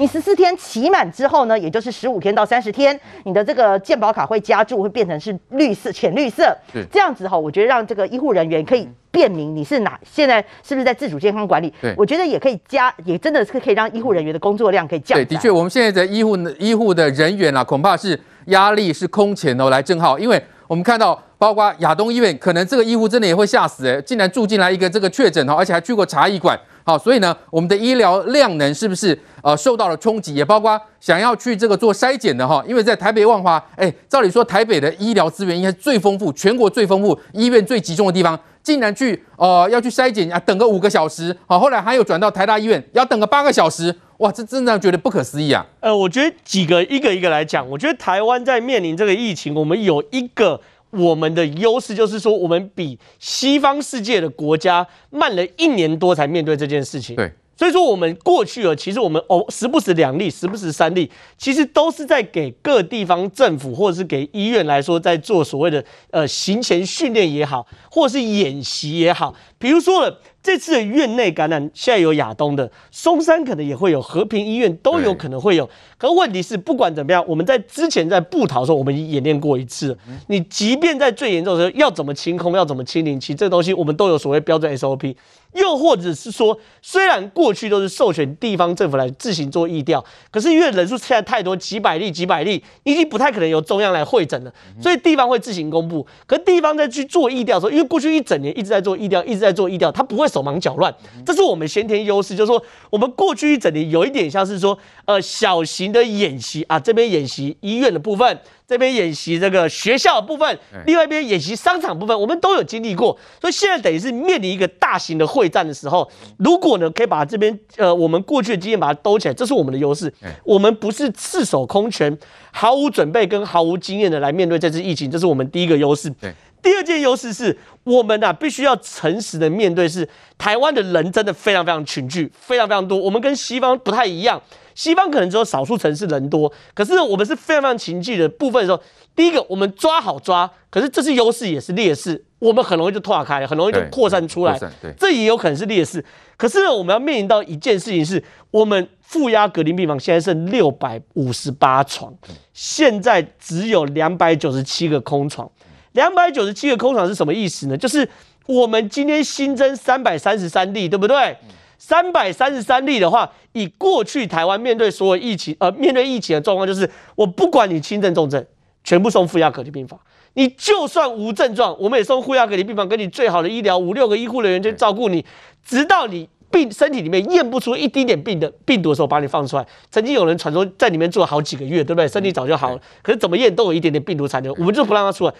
你十四天期满之后呢，也就是十五天到三十天，你的这个健保卡会加注，会变成是绿色、浅绿色。是这样子哈，我觉得让这个医护人员可以辨明你是哪，现在是不是在自主健康管理？对，我觉得也可以加，也真的是可以让医护人员的工作量可以降。对，的确，我们现在的医护医护的人员啊，恐怕是压力是空前哦。来，正好，因为我们看到。包括亚东医院，可能这个医护真的也会吓死诶，竟然住进来一个这个确诊哈，而且还去过茶艺馆，好，所以呢，我们的医疗量能是不是呃受到了冲击？也包括想要去这个做筛检的哈，因为在台北万华，哎，照理说台北的医疗资源应该是最丰富，全国最丰富，医院最集中的地方，竟然去呃要去筛检啊，等个五个小时，好，后来还有转到台大医院，要等个八个小时，哇，这真的觉得不可思议啊！呃，我觉得几个一个一个来讲，我觉得台湾在面临这个疫情，我们有一个。我们的优势就是说，我们比西方世界的国家慢了一年多才面对这件事情。对，所以说我们过去了，其实我们哦，时不时两例，时不时三例，其实都是在给各地方政府或者是给医院来说，在做所谓的呃行前训练也好，或者是演习也好，比如说了。这次的院内感染，现在有亚东的，松山可能也会有，和平医院都有可能会有。可问题是，不管怎么样，我们在之前在布桃的时候，我们已经演练过一次。你即便在最严重的时候，要怎么清空，要怎么清零，其实这个东西我们都有所谓标准 SOP。又或者是说，虽然过去都是授权地方政府来自行做疫调，可是因为人数现在太多，几百例、几百例，已经不太可能由中央来会诊了，所以地方会自行公布。可是地方在去做疫调的时候，因为过去一整年一直在做疫调，一直在做疫调，他不会手忙脚乱，这是我们先天优势。就是说，我们过去一整年有一点像是说，呃，小型的演习啊，这边演习医院的部分。这边演习这个学校的部分，另外一边演习商场部分，我们都有经历过，所以现在等于是面临一个大型的会战的时候，如果呢可以把这边呃我们过去的经验把它兜起来，这是我们的优势。我们不是赤手空拳、毫无准备跟毫无经验的来面对这次疫情，这是我们第一个优势。第二件优势是我们啊必须要诚实的面对，是台湾的人真的非常非常群聚，非常非常多，我们跟西方不太一样。西方可能只有少数城市人多，可是我们是非常非常情绪的部分的时候，第一个我们抓好抓，可是这是优势也是劣势，我们很容易就拓开，很容易就扩散出来，这也有可能是劣势。可是呢，我们要面临到一件事情是，我们负压隔离病房现在剩六百五十八床，现在只有两百九十七个空床，两百九十七个空床是什么意思呢？就是我们今天新增三百三十三例，对不对？三百三十三例的话，以过去台湾面对所有疫情，呃，面对疫情的状况，就是我不管你轻症重症，全部送负压隔离病房；你就算无症状，我们也送负压隔离病房，给你最好的医疗，五六个医护人员去照顾你，直到你病身体里面验不出一丁点病的病毒的时候，把你放出来。曾经有人传说在里面住了好几个月，对不对？身体早就好了，可是怎么验都有一点点病毒残留，我们就不让他出来。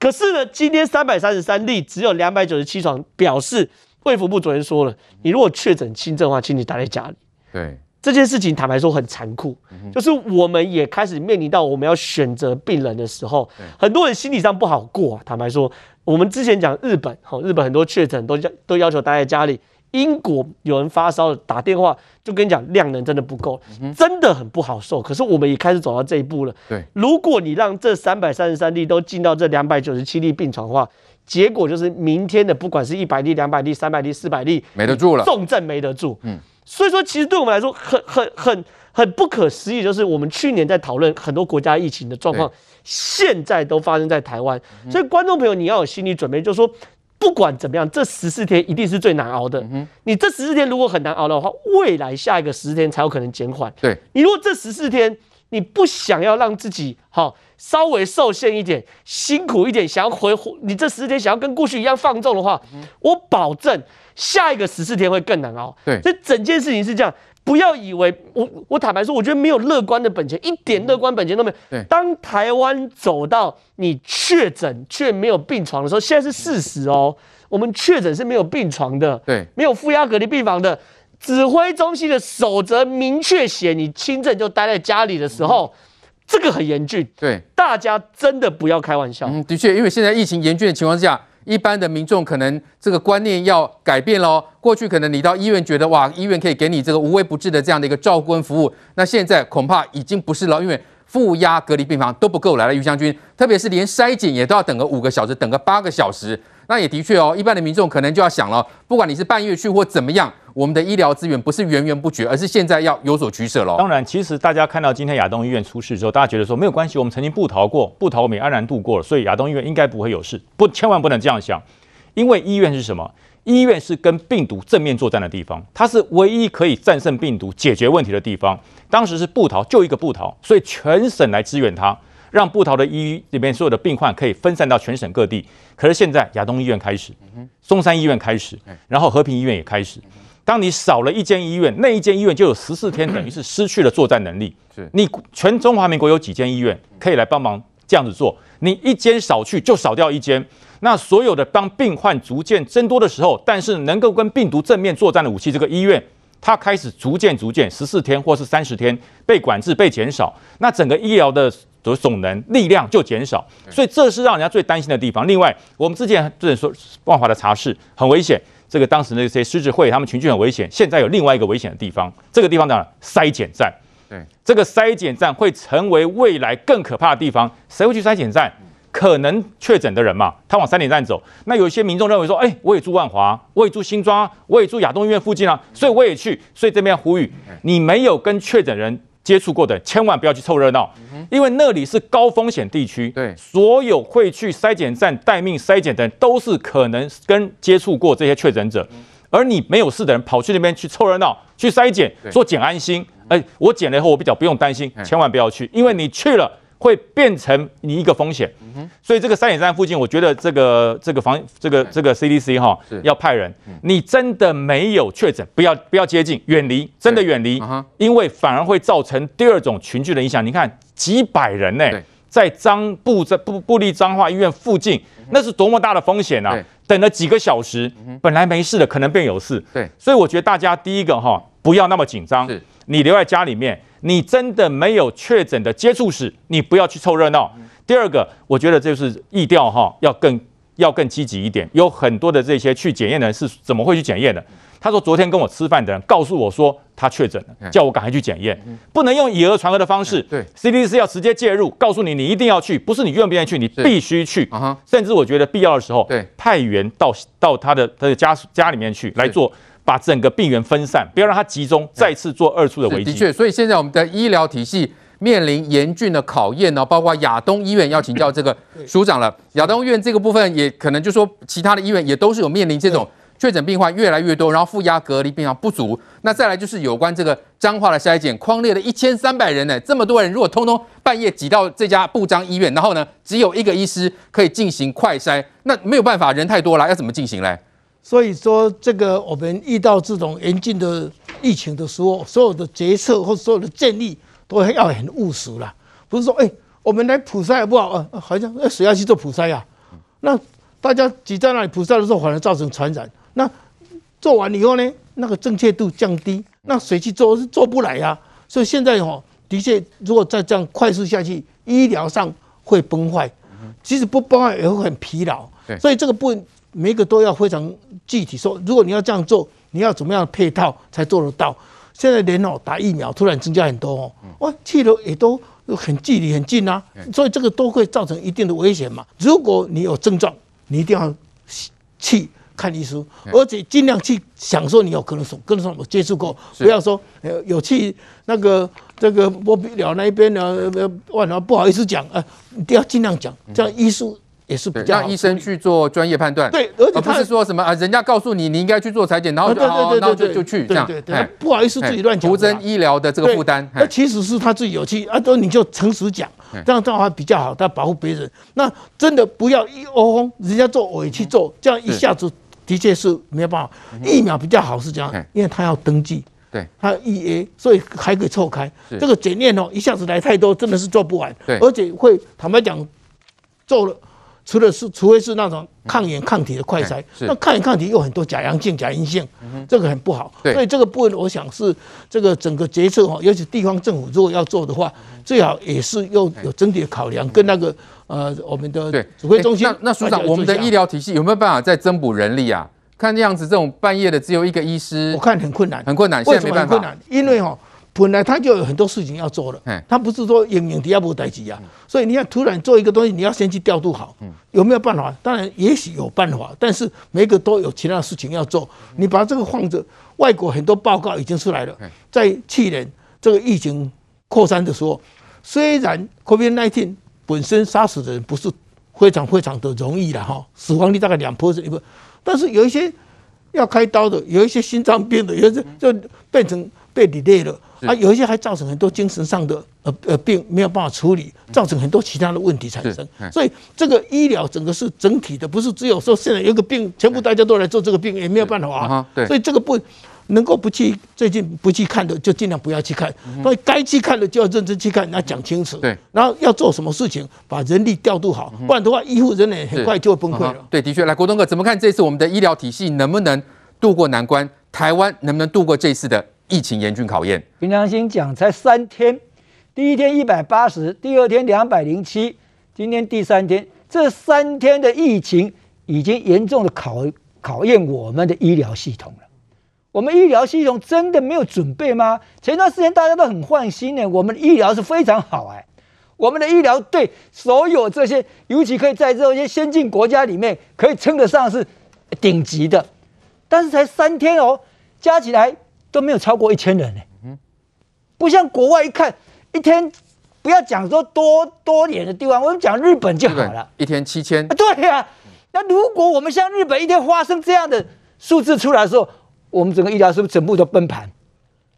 可是呢，今天三百三十三例，只有两百九十七床，表示。卫福部昨天说了，你如果确诊轻症的话，请你待在家里。对这件事情，坦白说很残酷，就是我们也开始面临到我们要选择病人的时候，很多人心理上不好过啊。坦白说，我们之前讲日本，好，日本很多确诊都要都要求待在家里。英国有人发烧了，打电话就跟你讲量能真的不够，真的很不好受。可是我们也开始走到这一步了。对，如果你让这三百三十三例都进到这两百九十七例病床的话，结果就是明天的不管是一百例、两百例、三百例、四百例，没得住了，重症没得住。嗯，所以说其实对我们来说很很很很不可思议，就是我们去年在讨论很多国家疫情的状况，现在都发生在台湾。所以观众朋友你要有心理准备，就是说不管怎么样，这十四天一定是最难熬的。嗯你这十四天如果很难熬的话，未来下一个十四天才有可能减缓。对，你如果这十四天你不想要让自己好。稍微受限一点，辛苦一点，想要回你这十四天想要跟过去一样放纵的话，我保证下一个十四天会更难熬。对，所以整件事情是这样，不要以为我我坦白说，我觉得没有乐观的本钱，一点乐观本钱都没有。对，当台湾走到你确诊却没有病床的时候，现在是事实哦，我们确诊是没有病床的，对，没有负压隔离病房的，指挥中心的守则明确写，你轻症就待在家里的时候。这个很严峻，对，大家真的不要开玩笑。嗯，的确，因为现在疫情严峻的情况下，一般的民众可能这个观念要改变喽。过去可能你到医院觉得哇，医院可以给你这个无微不至的这样的一个照顾跟服务，那现在恐怕已经不是了，因为负压隔离病房都不够来了，于将军，特别是连筛检也都要等个五个小时，等个八个小时。那也的确哦，一般的民众可能就要想了，不管你是半夜去或怎么样，我们的医疗资源不是源源不绝，而是现在要有所取舍喽。当然，其实大家看到今天亚东医院出事之后，大家觉得说没有关系，我们曾经不逃过，不逃我们也安然度过了，所以亚东医院应该不会有事。不，千万不能这样想，因为医院是什么？医院是跟病毒正面作战的地方，它是唯一可以战胜病毒、解决问题的地方。当时是布桃，就一个布桃，所以全省来支援它，让布桃的医里面所有的病患可以分散到全省各地。可是现在亚东医院开始，松山医院开始，然后和平医院也开始。当你少了一间医院，那一间医院就有十四天，等于是失去了作战能力。你全中华民国有几间医院可以来帮忙这样子做？你一间少去，就少掉一间。那所有的当病患逐渐增多的时候，但是能够跟病毒正面作战的武器，这个医院它开始逐渐逐渐十四天或是三十天被管制、被减少，那整个医疗的总能力量就减少，所以这是让人家最担心的地方。另外，我们之前就是说万华的茶室很危险，这个当时那些狮子会他们群聚很危险。现在有另外一个危险的地方，这个地方呢，筛检站，对，这个筛检站会成为未来更可怕的地方。谁会去筛检站？可能确诊的人嘛，他往筛检站走。那有一些民众认为说，哎，我也住万华，我也住新庄，我也住亚东医院附近啊，所以我也去。所以这边呼吁，你没有跟确诊人接触过的，千万不要去凑热闹，因为那里是高风险地区。对，所有会去筛检站待命筛检的人，都是可能跟接触过这些确诊者。而你没有事的人，跑去那边去凑热闹，去筛检，说检安心。哎，我检了以后，我比较不用担心，千万不要去，因为你去了。会变成你一个风险，所以这个三点三附近，我觉得这个这个防这个这个 CDC 哈要派人。你真的没有确诊，不要不要接近，远离，真的远离，因为反而会造成第二种群聚的影响。你看几百人呢，在彰布在布布利彰化医院附近，那是多么大的风险啊！等了几个小时，本来没事的，可能变有事。对，所以我觉得大家第一个哈不要那么紧张，你留在家里面。你真的没有确诊的接触史，你不要去凑热闹。第二个，我觉得就是疫调哈，要更要更积极一点。有很多的这些去检验的人是怎么会去检验的？他说昨天跟我吃饭的人告诉我说他确诊了，叫我赶快去检验，不能用以讹传讹的方式。对，CDC 要直接介入，告诉你你一定要去，不是你愿不愿意去，你必须去。甚至我觉得必要的时候，对，派员到到他的他的家家里面去来做。把整个病源分散，不要让它集中，再次做二次的危机。的确，所以现在我们的医疗体系面临严峻的考验呢，包括亚东医院要请教这个署长了。亚东医院这个部分也可能就说，其他的医院也都是有面临这种确诊病患越来越多，然后负压隔离病房不足。那再来就是有关这个彰化的筛检，框列了一千三百人呢，这么多人如果通通半夜挤到这家布彰医院，然后呢只有一个医师可以进行快筛，那没有办法，人太多了，要怎么进行嘞？所以说，这个我们遇到这种严峻的疫情的时候，所有的决策或所有的建议都要很务实啦。不是说，哎，我们来普筛好不好？呃，好像那谁要去做普筛呀？那大家挤在那里普筛的时候，反而造成传染。那做完以后呢，那个正确度降低，那谁去做是做不来呀。所以现在哈，的确，如果再这样快速下去，医疗上会崩坏，即使不崩坏也会很疲劳。所以这个部分。每个都要非常具体说，如果你要这样做，你要怎么样配套才做得到？现在连哦打疫苗突然增加很多哦，哇，去了也都很距离很近啊，所以这个都会造成一定的危险嘛。如果你有症状，你一定要去看医生，而且尽量去想说你有可能是跟什么接触过，不要说呃有去那个这个波比了那一边呢，万华不好意思讲，呃，一定要尽量讲，这样医术。也是比较让医生去做专业判断，对，而且不是说什么啊，人家告诉你你应该去做采检，然后就然后就就去这样，对对，不好意思自己乱讲，徒增医疗的这个负担。那其实是他自己有去啊，都你就诚实讲，这样的话比较好，他保护别人。那真的不要一窝蜂，人家做我也去做，这样一下子的确是没有办法。疫苗比较好是这样，因为他要登记，对，他要预约，所以还可以错开。这个检验哦，一下子来太多，真的是做不完，而且会坦白讲做了。除了是，除非是那种抗原抗体的快筛，那抗原抗体有很多假阳性、假阴性，这个很不好。所以这个部分，我想是这个整个决策哈，尤其地方政府如果要做的话，最好也是要有整体的考量，跟那个呃我们的指挥中心。那那署长，我们的医疗体系有没有办法再增补人力啊？看这样子，这种半夜的只有一个医师，我看很困难，很困难。现在没办法，困难，因为哈本来他就有很多事情要做了，他不是说影影底下不待机啊，所以你要突然做一个东西，你要先去调度好，有没有办法？当然也许有办法，但是每个都有其他的事情要做，你把这个放着，外国很多报告已经出来了，在去年这个疫情扩散的时候，虽然 COVID-19 本身杀死的人不是非常非常的容易了哈，死亡率大概两 percent，但是有一些要开刀的，有一些心脏病的，有些就变成。被 delay 了啊，有一些还造成很多精神上的呃呃病没有办法处理，造成很多其他的问题产生。所以这个医疗整个是整体的，不是只有说现在有个病，全部大家都来做这个病也没有办法啊。所以这个不能够不去最近不去看的，就尽量不要去看。所以该去看的就要认真去看，那讲清楚。对，然后要做什么事情，把人力调度好，不然的话，医护人员很快就会崩溃了。对，的确，来国东哥怎么看这次我们的医疗体系能不能渡过难关？台湾能不能度过这次的？疫情严峻考验，凭良心讲，才三天，第一天一百八十，第二天两百零七，今天第三天，这三天的疫情已经严重的考考验我们的医疗系统了。我们医疗系统真的没有准备吗？前段时间大家都很放心呢，我们的医疗是非常好哎，我们的医疗对所有这些，尤其可以在这些先进国家里面可以称得上是顶级的，但是才三天哦，加起来。都没有超过一千人呢，嗯不像国外一看一天，不要讲说多多远的地方，我们讲日本就好了，一天七千。对呀、啊，那如果我们像日本一天发生这样的数字出来的时候，我们整个医疗是不是全部都崩盘？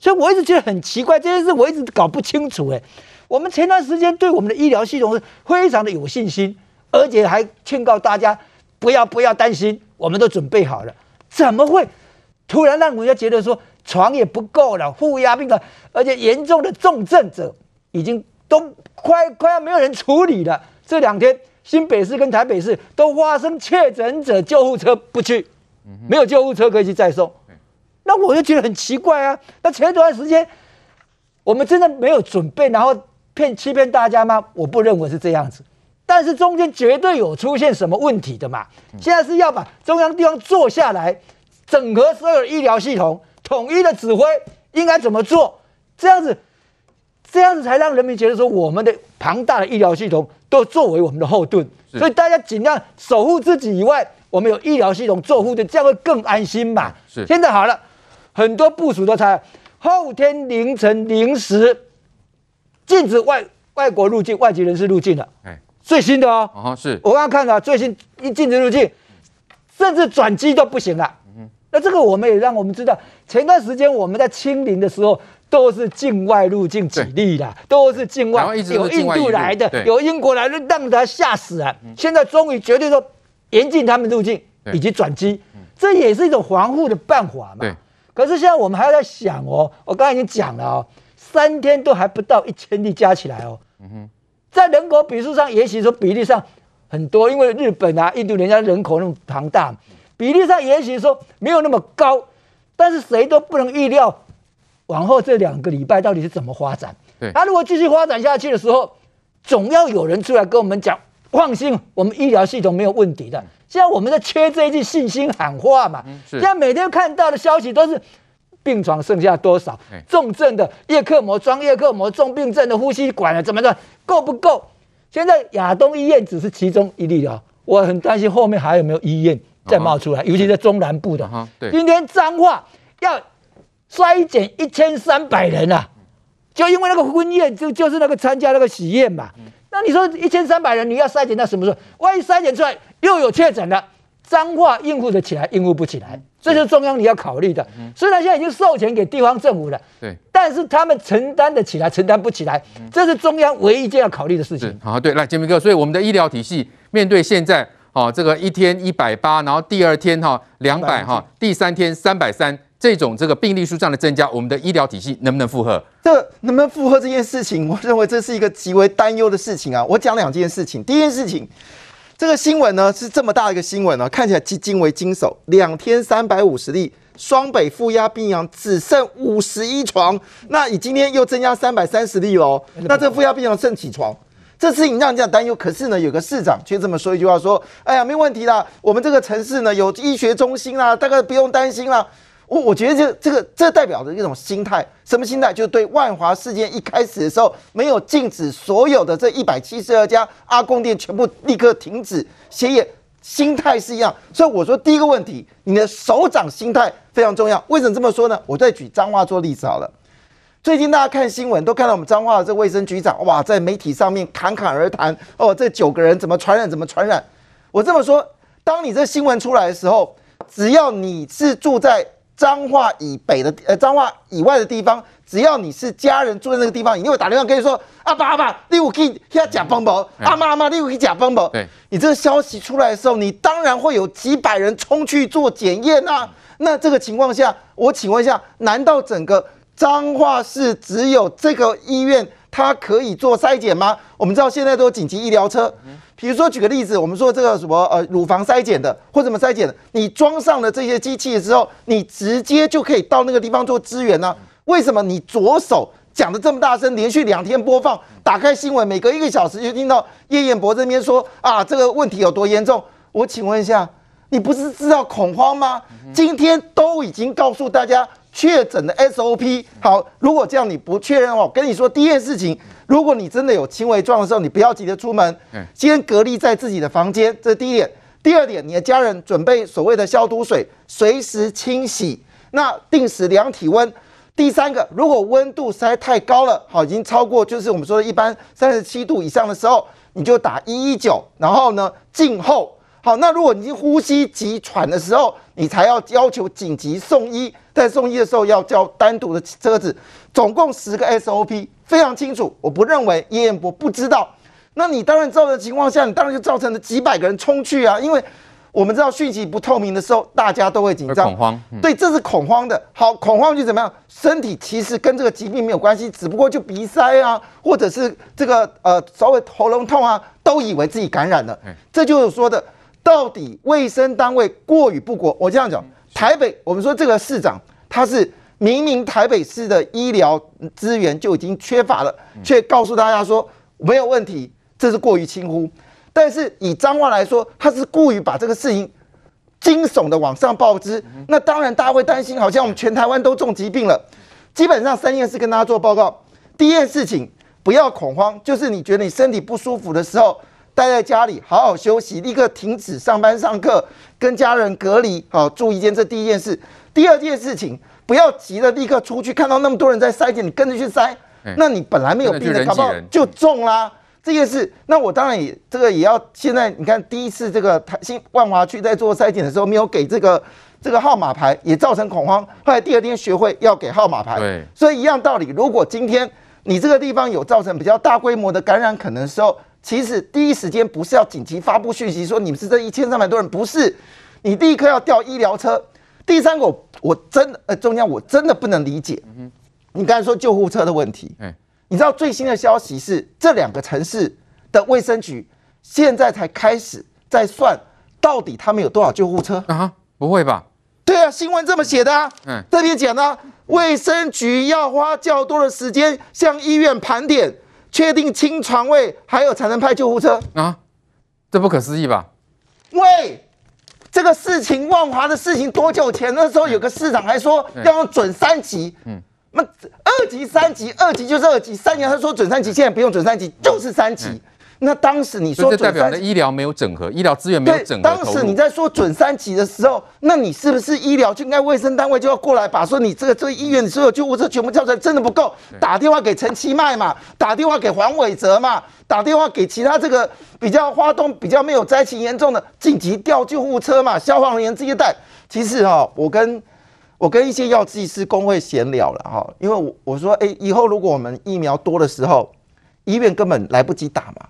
所以我一直觉得很奇怪，这件事我一直搞不清楚。哎，我们前段时间对我们的医疗系统是非常的有信心，而且还劝告大家不要不要担心，我们都准备好了，怎么会突然让人家觉得说？床也不够了，负压病的，而且严重的重症者已经都快快要没有人处理了。这两天新北市跟台北市都发生确诊者，救护车不去，没有救护车可以去再送。那我就觉得很奇怪啊。那前段时间我们真的没有准备，然后骗欺骗大家吗？我不认为是这样子。但是中间绝对有出现什么问题的嘛。现在是要把中央地方坐下来，整合所有的医疗系统。统一的指挥应该怎么做？这样子，这样子才让人民觉得说，我们的庞大的医疗系统都作为我们的后盾，所以大家尽量守护自己以外，我们有医疗系统做护盾，这样会更安心嘛。是。现在好了，很多部署都才后天凌晨零时禁止外外国入境，外籍人士入境了。哎，最新的哦。哦，是我刚刚看到最新一禁止入境，甚至转机都不行了。那这个我们也让我们知道，前段时间我们在清零的时候，都是境外入境几例的，都是境外有印度来的，有英国来的，让他吓死啊！现在终于决定说严禁他们入境以及转机，这也是一种防护的办法嘛。可是现在我们还要在想哦，我刚才已经讲了哦，三天都还不到一千例加起来哦。在人口比数上，也许说比例上很多，因为日本啊、印度人家人口那么庞大。比例上也许说没有那么高，但是谁都不能预料往后这两个礼拜到底是怎么发展。对，他如果继续发展下去的时候，总要有人出来跟我们讲，放心，我们医疗系统没有问题的。现在我们在缺这一句信心喊话嘛。现在每天看到的消息都是病床剩下多少，重症的叶克膜装叶克膜，重病症的呼吸管了怎么的够不够？现在亚东医院只是其中一例了，我很担心后面还有没有医院。再冒出来，尤其在中南部的。对，今天彰化要筛检一千三百人啊，就因为那个婚宴，就就是那个参加那个喜宴嘛。那你说一千三百人，你要筛检到什么时候？万一筛检出来又有确诊了，彰化应付得起来，应付不起来，这是中央你要考虑的。虽然现在已经授权给地方政府了，对，但是他们承担得起来，承担不起来，这是中央唯一一件要考虑的事情。好，对，来，杰明哥，所以我们的医疗体系面对现在。哦，这个一天一百八，然后第二天哈两百哈，第三天三百三，这种这个病例数上的增加，我们的医疗体系能不能负荷？这能不能负荷这件事情，我认为这是一个极为担忧的事情啊。我讲两件事情，第一件事情，这个新闻呢是这么大的一个新闻呢，看起来极惊为惊悚，两天三百五十例，双北负压病房只剩五十一床，那你今天又增加三百三十例喽，那这个负压病房剩几床？这事情让人家担忧，可是呢，有个市长却这么说一句话：说，哎呀，没问题啦，我们这个城市呢有医学中心啦，大概不用担心啦。我我觉得这这个这代表着一种心态，什么心态？就是对万华事件一开始的时候，没有禁止所有的这一百七十二家阿公店全部立刻停止歇业，心态是一样。所以我说第一个问题，你的首长心态非常重要。为什么这么说呢？我再举彰化做例子好了。最近大家看新闻都看到我们彰化的这卫生局长哇，在媒体上面侃侃而谈哦，这九个人怎么传染怎么传染。我这么说，当你这新闻出来的时候，只要你是住在彰化以北的呃，彰化以外的地方，只要你是家人住在那个地方，你就会打电话跟你说：“阿爸阿爸，你有去遐吃饭无？阿妈阿妈，你有去吃饭无？”对，你这个消息出来的时候，你当然会有几百人冲去做检验啊。那这个情况下，我请问一下，难道整个彰化市只有这个医院它可以做筛检吗？我们知道现在都有紧急医疗车。比如说，举个例子，我们说这个什么呃乳房筛检的或怎么筛检的，你装上了这些机器的时候，你直接就可以到那个地方做支援呢？为什么你左手讲的这么大声，连续两天播放，打开新闻，每隔一个小时就听到叶彦博这边说啊这个问题有多严重？我请问一下，你不是知道恐慌吗？今天都已经告诉大家确诊的 SOP，好，如果这样你不确认的话，我跟你说第一件事情。如果你真的有轻微状的时候，你不要急着出门，先隔离在自己的房间，这是第一点。第二点，你的家人准备所谓的消毒水，随时清洗，那定时量体温。第三个，如果温度实在太高了，好，已经超过就是我们说的一般三十七度以上的时候，你就打一一九，然后呢静候。好，那如果你呼吸急喘的时候，你才要要求紧急送医，在送医的时候要叫单独的车子，总共十个 SOP。非常清楚，我不认为叶彦伯不知道。那你当然知道的情况下，你当然就造成了几百个人冲去啊！因为我们知道讯息不透明的时候，大家都会紧张、恐慌。嗯、对，这是恐慌的。好，恐慌就怎么样？身体其实跟这个疾病没有关系，只不过就鼻塞啊，或者是这个呃稍微喉咙痛啊，都以为自己感染了。这就是说的，到底卫生单位过与不过？我这样讲，台北，我们说这个市长他是。明明台北市的医疗资源就已经缺乏了，却告诉大家说没有问题，这是过于轻忽。但是以彰化来说，他是故意把这个事情惊悚的往上报之。那当然大家会担心，好像我们全台湾都中疾病了。基本上三件事跟大家做报告。第一件事情，不要恐慌，就是你觉得你身体不舒服的时候，待在家里好好休息，立刻停止上班上课，跟家人隔离，好注意一件，这第一件事。第二件事情。不要急着立刻出去，看到那么多人在筛检，你跟着去筛，那你本来没有病的，搞不好就中啦。这件事，那我当然也这个也要。现在你看，第一次这个台新万华区在做筛检的时候，没有给这个这个号码牌，也造成恐慌。后来第二天学会要给号码牌，对，所以一样道理。如果今天你这个地方有造成比较大规模的感染可能的时候，其实第一时间不是要紧急发布讯息说你们是这一千三百多人，不是，你立刻要调医疗车。第三个，我真的呃，中央我真的不能理解。你刚才说救护车的问题，你知道最新的消息是这两个城市的卫生局现在才开始在算到底他们有多少救护车啊？不会吧？对啊，新闻这么写的啊。嗯，这边讲呢，卫生局要花较多的时间向医院盘点，确定清床位，还有才能派救护车啊？这不可思议吧？喂！这个事情，万华的事情多久前？那时候有个市长还说要用准三级，嗯，那二级、三级，二级就是二级，三级他说准三级，现在不用准三级，就是三级。那当时你说，这代表的医疗没有整合，医疗资源没有整合。当时你在说准三级的时候，那你是不是医疗就应该卫生单位就要过来把说你这个这个医院所有救护车全部叫出来，真的不够，打电话给陈其迈嘛，打电话给黄伟哲嘛，打电话给其他这个比较花东比较没有灾情严重的紧急调救护车嘛，消防人员这些带。其实哈，我跟我跟一些药剂师工会闲聊了哈，因为我我说哎，以后如果我们疫苗多的时候，医院根本来不及打嘛。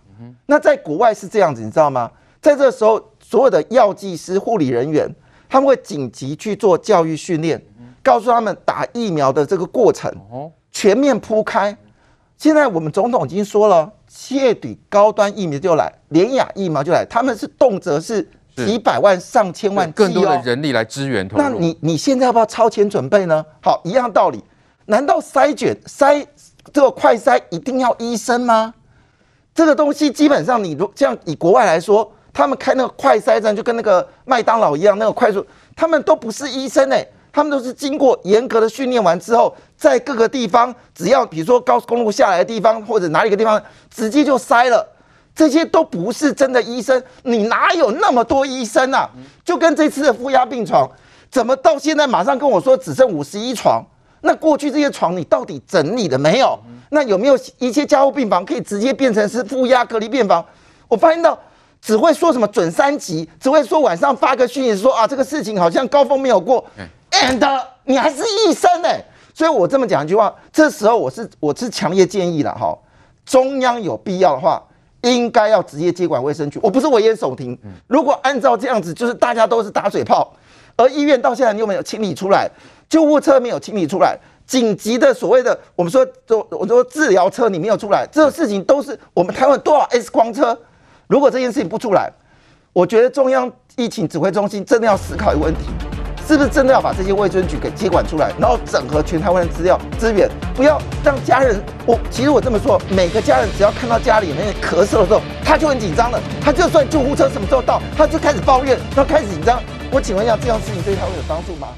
那在国外是这样子，你知道吗？在这个时候，所有的药剂师、护理人员，他们会紧急去做教育训练，告诉他们打疫苗的这个过程，全面铺开。现在我们总统已经说了，七月底高端疫苗就来，联雅疫苗就来，他们是动辄是几百万、上千万，更多的人力来支援。那你你现在要不要超前准备呢？好，一样道理，难道筛检筛这个快筛一定要医生吗？这个东西基本上，你如这样以国外来说，他们开那个快筛站就跟那个麦当劳一样，那个快速，他们都不是医生哎，他们都是经过严格的训练完之后，在各个地方，只要比如说高速公路下来的地方，或者哪里个地方，直接就塞了。这些都不是真的医生，你哪有那么多医生啊？就跟这次的负压病床，怎么到现在马上跟我说只剩五十一床？那过去这些床你到底整理了没有？那有没有一些加护病房可以直接变成是负压隔离病房？我发现到只会说什么准三级，只会说晚上发个讯息说啊这个事情好像高峰没有过，and 你还是医生呢、欸？所以我这么讲一句话，这时候我是我是强烈建议了哈，中央有必要的话。应该要直接接管卫生局，我不是危言耸听。如果按照这样子，就是大家都是打水泡，而医院到现在你有没有清理出来？救护车没有清理出来，紧急的所谓的我们说，我说治疗车你没有出来，这个事情都是我们台湾多少 X 光车？如果这件事情不出来，我觉得中央疫情指挥中心真的要思考一个问题。是不是真的要把这些卫生局给接管出来，然后整合全台湾的资料资源，不要让家人。我其实我这么说，每个家人只要看到家里面咳嗽的时候，他就很紧张了。他就算救护车什么时候到，他就开始抱怨，他开始紧张。我请问一下，这样事情对他会有帮助吗？